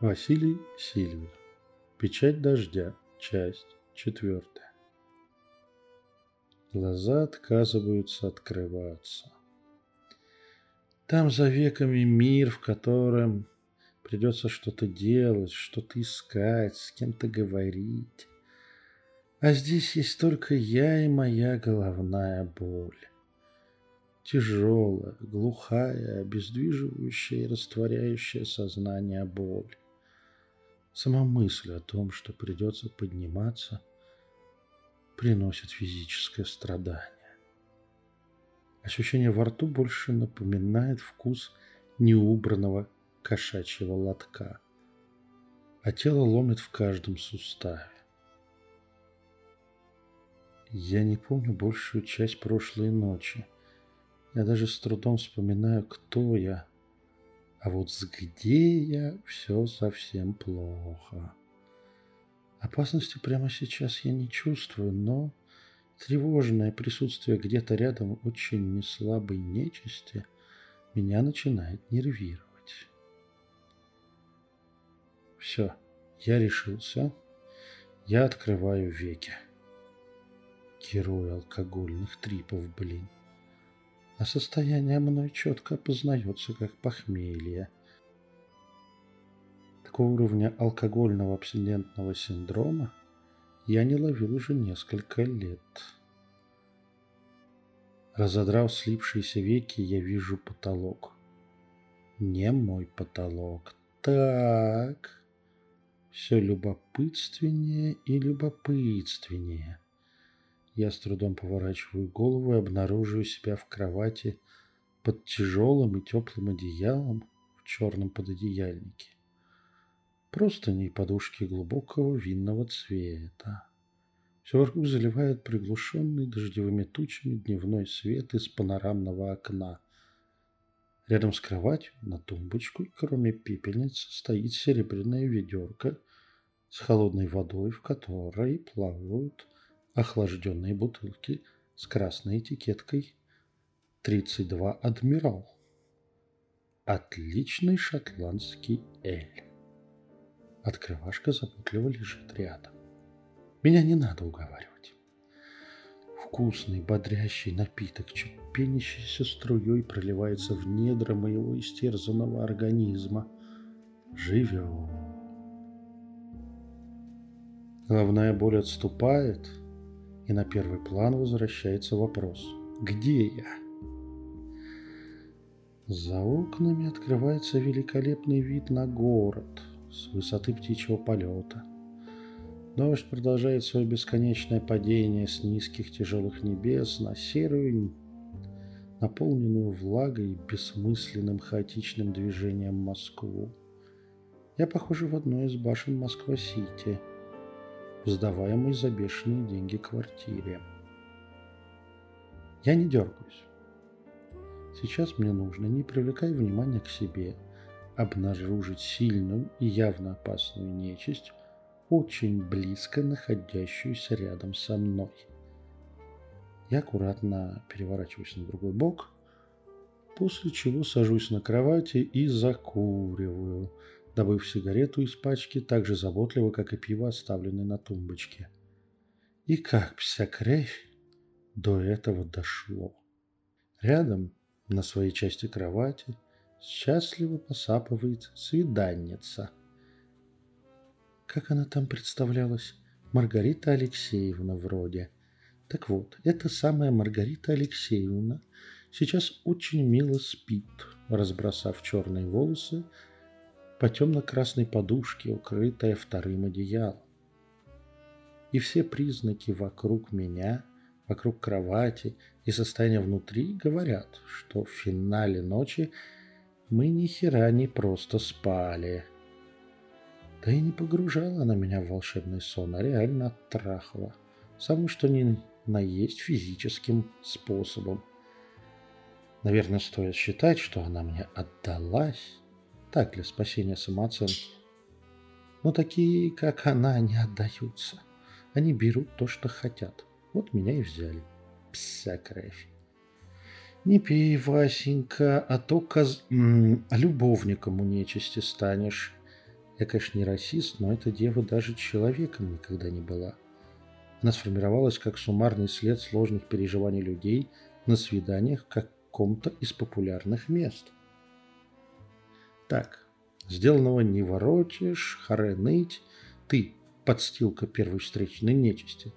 Василий Сильвер. Печать дождя. Часть четвертая. Глаза отказываются открываться. Там за веками мир, в котором придется что-то делать, что-то искать, с кем-то говорить. А здесь есть только я и моя головная боль. Тяжелая, глухая, обездвиживающая и растворяющая сознание боль. Сама мысль о том, что придется подниматься, приносит физическое страдание. Ощущение во рту больше напоминает вкус неубранного кошачьего лотка, а тело ломит в каждом суставе. Я не помню большую часть прошлой ночи. Я даже с трудом вспоминаю, кто я – а вот с где я, все совсем плохо. Опасности прямо сейчас я не чувствую, но тревожное присутствие где-то рядом очень неслабой нечисти меня начинает нервировать. Все, я решился. Я открываю веки. Герой алкогольных трипов, блин а состояние мной четко опознается как похмелье. Такого уровня алкогольного абстинентного синдрома я не ловил уже несколько лет. Разодрав слипшиеся веки, я вижу потолок. Не мой потолок. Так. Все любопытственнее и любопытственнее. Я с трудом поворачиваю голову и обнаруживаю себя в кровати под тяжелым и теплым одеялом в черном пододеяльнике. Просто не подушки глубокого винного цвета. Все вокруг заливает приглушенный дождевыми тучами дневной свет из панорамного окна. Рядом с кроватью на тумбочку, кроме пепельницы, стоит серебряная ведерко с холодной водой, в которой плавают охлажденные бутылки с красной этикеткой 32 «Адмирал». Отличный шотландский эль. Открывашка заботливо лежит рядом. Меня не надо уговаривать. Вкусный, бодрящий напиток, чуть пенящийся струей проливается в недра моего истерзанного организма. Живем. Головная боль отступает – и на первый план возвращается вопрос «Где я?». За окнами открывается великолепный вид на город с высоты птичьего полета. Дождь продолжает свое бесконечное падение с низких тяжелых небес на серую, наполненную влагой и бессмысленным хаотичным движением Москву. Я похожа в одной из башен Москва-Сити – сдаваемой за бешеные деньги квартире. Я не дергаюсь. Сейчас мне нужно, не привлекая внимания к себе, обнаружить сильную и явно опасную нечисть, очень близко находящуюся рядом со мной. Я аккуратно переворачиваюсь на другой бок, после чего сажусь на кровати и закуриваю – добыв сигарету из пачки так же заботливо, как и пиво, оставленное на тумбочке. И как вся кровь до этого дошло. Рядом, на своей части кровати, счастливо посапывает свиданница. Как она там представлялась? Маргарита Алексеевна вроде. Так вот, эта самая Маргарита Алексеевна сейчас очень мило спит, разбросав черные волосы по темно-красной подушке, укрытая вторым одеялом. И все признаки вокруг меня, вокруг кровати и состояния внутри говорят, что в финале ночи мы ни хера не просто спали. Да и не погружала она меня в волшебный сон, а реально оттрахала. Самое что ни на есть физическим способом. Наверное, стоит считать, что она мне отдалась так, для спасения самооценки. Но такие, как она, не отдаются. Они берут то, что хотят. Вот меня и взяли. Пся кровь. Не пей, Васенька, а то коз... М -м, любовником у нечисти станешь. Я, конечно, не расист, но эта дева даже человеком никогда не была. Она сформировалась как суммарный след сложных переживаний людей на свиданиях в каком-то из популярных мест. Так, сделанного не воротишь, харе ныть, ты подстилка первой встречной нечисти.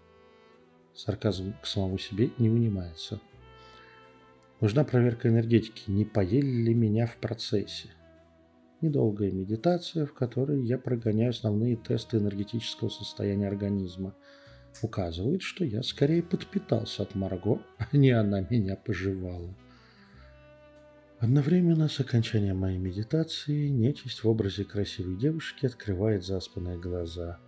Сарказм к самому себе не унимается. Нужна проверка энергетики, не поели ли меня в процессе. Недолгая медитация, в которой я прогоняю основные тесты энергетического состояния организма. Указывает, что я скорее подпитался от Марго, а не она меня пожевала. Одновременно с окончанием моей медитации нечисть в образе красивой девушки открывает заспанные глаза.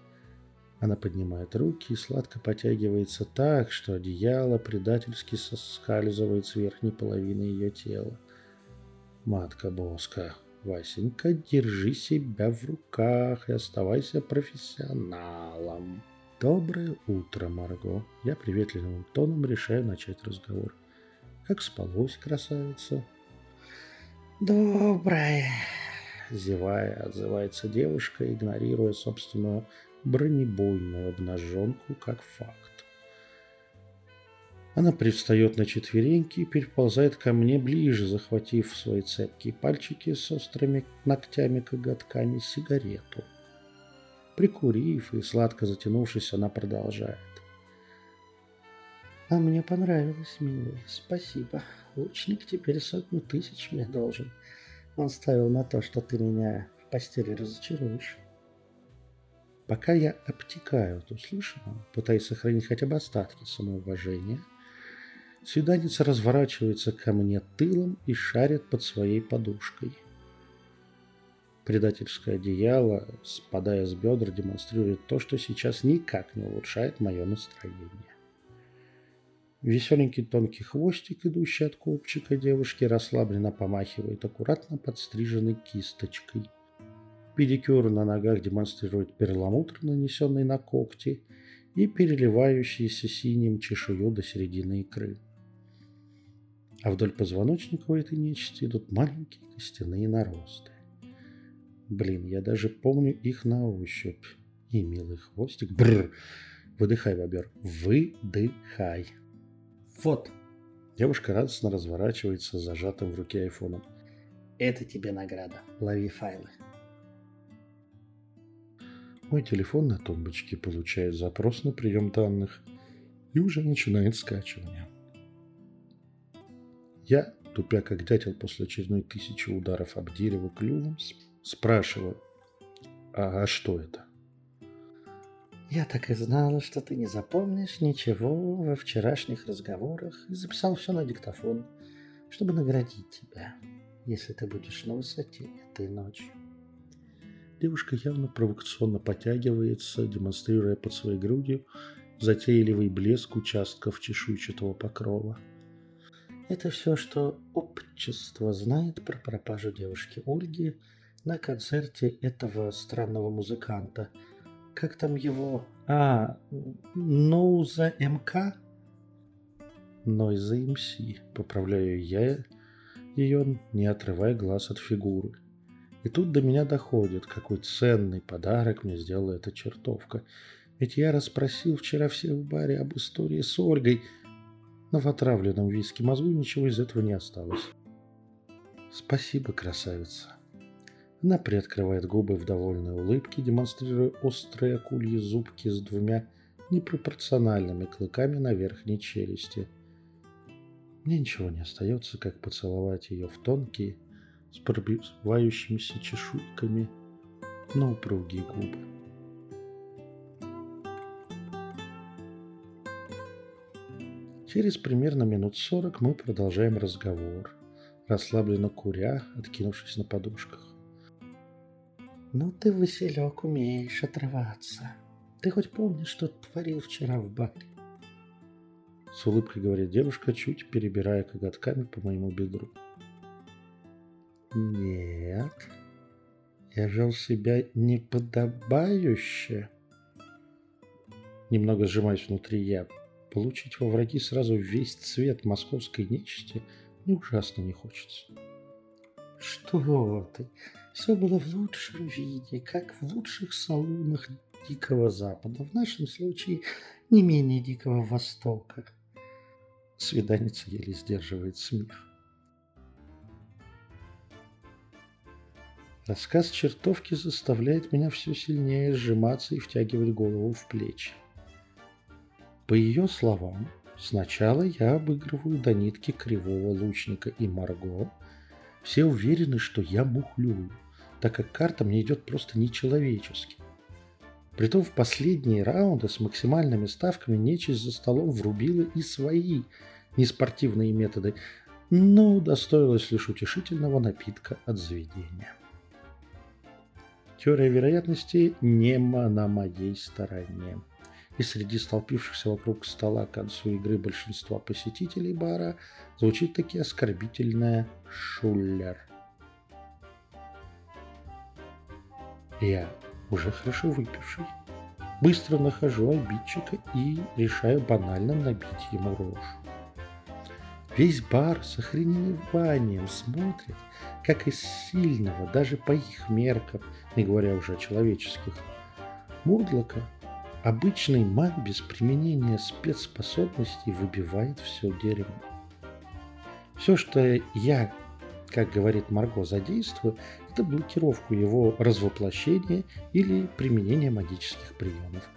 Она поднимает руки и сладко потягивается так, что одеяло предательски соскальзывает с верхней половины ее тела. Матка Боска, Васенька, держи себя в руках и оставайся профессионалом. Доброе утро, Марго. Я приветливым тоном решаю начать разговор. Как спалось, красавица? «Доброе!» Зевая, отзывается девушка, игнорируя собственную бронебойную обнаженку как факт. Она привстает на четвереньки и переползает ко мне ближе, захватив свои цепкие пальчики с острыми ногтями-коготками сигарету. Прикурив и сладко затянувшись, она продолжает. А мне понравилось, милый. Спасибо. Лучник теперь сотню тысяч мне должен. Он ставил на то, что ты меня в постели разочаруешь. Пока я обтекаю от услышанного, пытаясь сохранить хотя бы остатки самоуважения, свиданница разворачивается ко мне тылом и шарит под своей подушкой. Предательское одеяло, спадая с бедра, демонстрирует то, что сейчас никак не улучшает мое настроение. Веселенький тонкий хвостик, идущий от копчика девушки, расслабленно помахивает аккуратно подстриженной кисточкой. Педикюр на ногах демонстрирует перламутр, нанесенный на когти, и переливающийся синим чешую до середины икры. А вдоль позвоночника у этой нечисти идут маленькие костяные наросты. Блин, я даже помню их на ощупь. И милый хвостик. Бррр. Выдыхай, бобер. Выдыхай. Вот. Девушка радостно разворачивается с зажатым в руке айфоном. Это тебе награда. Лови файлы. Мой телефон на тумбочке получает запрос на прием данных и уже начинает скачивание. Я, тупя как дятел после очередной тысячи ударов об дерево клювом, спрашиваю, а, а что это? Я так и знала, что ты не запомнишь ничего во вчерашних разговорах и записал все на диктофон, чтобы наградить тебя, если ты будешь на высоте этой ночью. Девушка явно провокационно потягивается, демонстрируя под своей грудью затейливый блеск участков чешуйчатого покрова. Это все, что общество знает про пропажу девушки Ольги на концерте этого странного музыканта – как там его? А, Ноуза МК? Нойза МС. Поправляю я ее, не отрывая глаз от фигуры. И тут до меня доходит, какой ценный подарок мне сделала эта чертовка. Ведь я расспросил вчера всех в баре об истории с Ольгой, но в отравленном виске мозгу ничего из этого не осталось. Спасибо, красавица. Она приоткрывает губы в довольной улыбке, демонстрируя острые акульи зубки с двумя непропорциональными клыками на верхней челюсти. Мне ничего не остается, как поцеловать ее в тонкие, с пробивающимися чешуйками, но упругие губы. Через примерно минут сорок мы продолжаем разговор, расслабленно куря, откинувшись на подушках. Ну ты, Василек, умеешь отрываться. Ты хоть помнишь, что творил вчера в баре? С улыбкой говорит девушка, чуть перебирая коготками по моему бедру. Нет, я вел себя неподобающе. Немного сжимаюсь внутри я. Получить во враги сразу весь цвет московской нечисти мне ужасно не хочется. Что ты? Все было в лучшем виде, как в лучших салонах Дикого Запада. В нашем случае не менее Дикого Востока. Свиданица еле сдерживает смех. Рассказ чертовки заставляет меня все сильнее сжиматься и втягивать голову в плечи. По ее словам, сначала я обыгрываю до нитки кривого лучника и Марго. Все уверены, что я мухлюю, так как карта мне идет просто нечеловечески. Притом в последние раунды с максимальными ставками нечисть за столом врубила и свои неспортивные методы, но удостоилась лишь утешительного напитка от заведения. Теория вероятности не на моей стороне. И среди столпившихся вокруг стола к концу игры большинства посетителей бара звучит таки оскорбительное «Шуллер». Я уже хорошо выпивший. Быстро нахожу обидчика и решаю банально набить ему рожу. Весь бар с охреневанием смотрит, как из сильного, даже по их меркам, не говоря уже о человеческих, Мурдлока обычный маг без применения спецспособностей выбивает все дерьмо. Все, что я, как говорит Марго, задействую, это блокировку его развоплощения или применение магических приемов.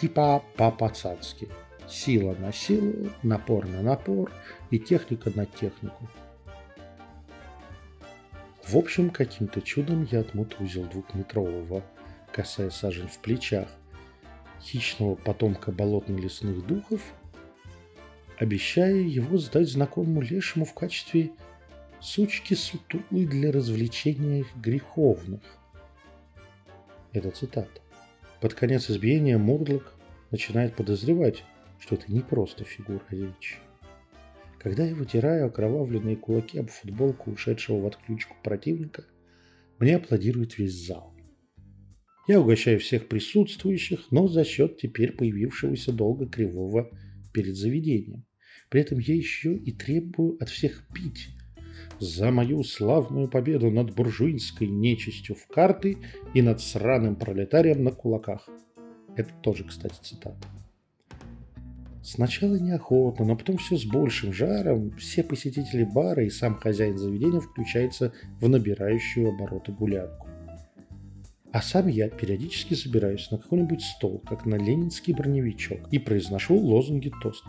Типа по-пацански. Сила на силу, напор на напор и техника на технику. В общем, каким-то чудом я отмутузил двухметрового, касая сажень в плечах, хищного потомка болотно-лесных духов, обещая его сдать знакомому лешему в качестве сучки сутулы для развлечения их греховных. Это цитата. Под конец избиения Мурдлок начинает подозревать, что это не просто фигура речи. Когда я вытираю окровавленные кулаки об футболку ушедшего в отключку противника, мне аплодирует весь зал. Я угощаю всех присутствующих, но за счет теперь появившегося долго кривого перед заведением. При этом я еще и требую от всех пить за мою славную победу над буржуинской нечистью в карты и над сраным пролетарием на кулаках. Это тоже, кстати, цитата. Сначала неохотно, но потом все с большим жаром все посетители бара и сам хозяин заведения включаются в набирающую обороты гулянку. А сам я периодически забираюсь на какой-нибудь стол, как на ленинский броневичок, и произношу лозунги тост.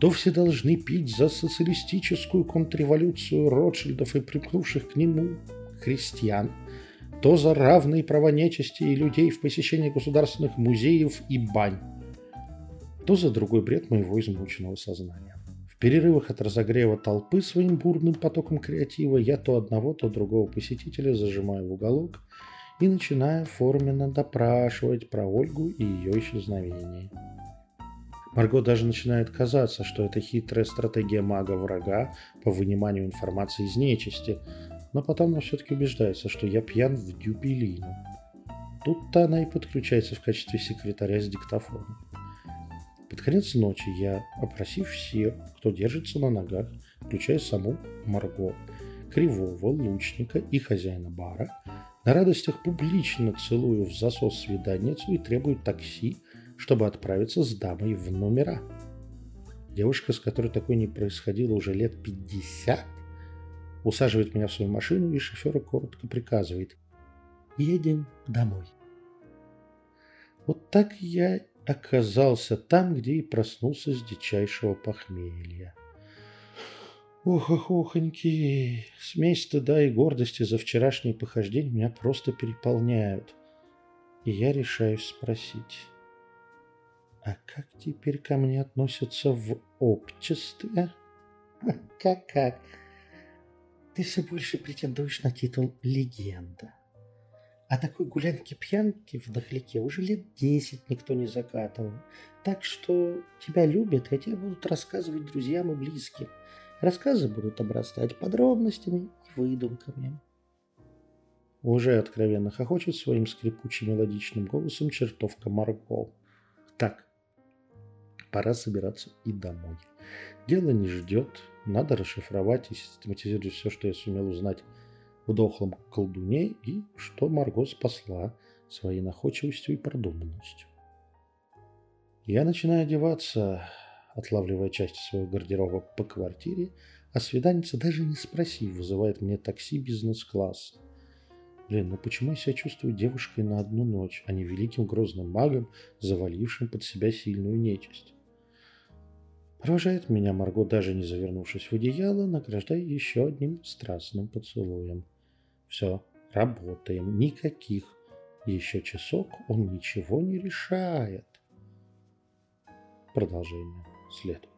То все должны пить за социалистическую контрреволюцию Ротшильдов и припнувших к нему христиан, то за равные права нечисти и людей в посещении государственных музеев и бань то за другой бред моего измученного сознания. В перерывах от разогрева толпы своим бурным потоком креатива я то одного, то другого посетителя зажимаю в уголок и начинаю форменно допрашивать про Ольгу и ее исчезновение. Марго даже начинает казаться, что это хитрая стратегия мага-врага по выниманию информации из нечисти, но потом она все-таки убеждается, что я пьян в дюбелину. Тут-то она и подключается в качестве секретаря с диктофоном. Под конец ночи я, опросив всех, кто держится на ногах, включая саму Марго, Кривого, Лучника и хозяина бара, на радостях публично целую в засос свиданницу и требую такси, чтобы отправиться с дамой в номера. Девушка, с которой такое не происходило уже лет 50, усаживает меня в свою машину и шофера коротко приказывает «Едем домой». Вот так я оказался там, где и проснулся с дичайшего похмелья. Ох-охохоньки, смесь стыда и гордости за вчерашнее похождение меня просто переполняют. И я решаюсь спросить, а как теперь ко мне относятся в обществе? Как-как? Ты все больше претендуешь на титул легенда. А такой гулянки-пьянки в дохляке уже лет десять никто не закатывал. Так что тебя любят, и тебе будут рассказывать друзьям и близким. Рассказы будут обрастать подробностями и выдумками. Уже откровенно хохочет своим скрипучим мелодичным голосом чертовка Марго. Так, пора собираться и домой. Дело не ждет, надо расшифровать и систематизировать все, что я сумел узнать в дохлом колдуне и что Марго спасла своей находчивостью и продуманностью. Я начинаю одеваться, отлавливая части своего гардероба по квартире, а свиданница, даже не спросив, вызывает мне такси бизнес-класса. Блин, ну почему я себя чувствую девушкой на одну ночь, а не великим грозным магом, завалившим под себя сильную нечисть? Провожает меня Марго, даже не завернувшись в одеяло, награждая еще одним страстным поцелуем. Все, работаем, никаких. Еще часок он ничего не решает. Продолжение следует.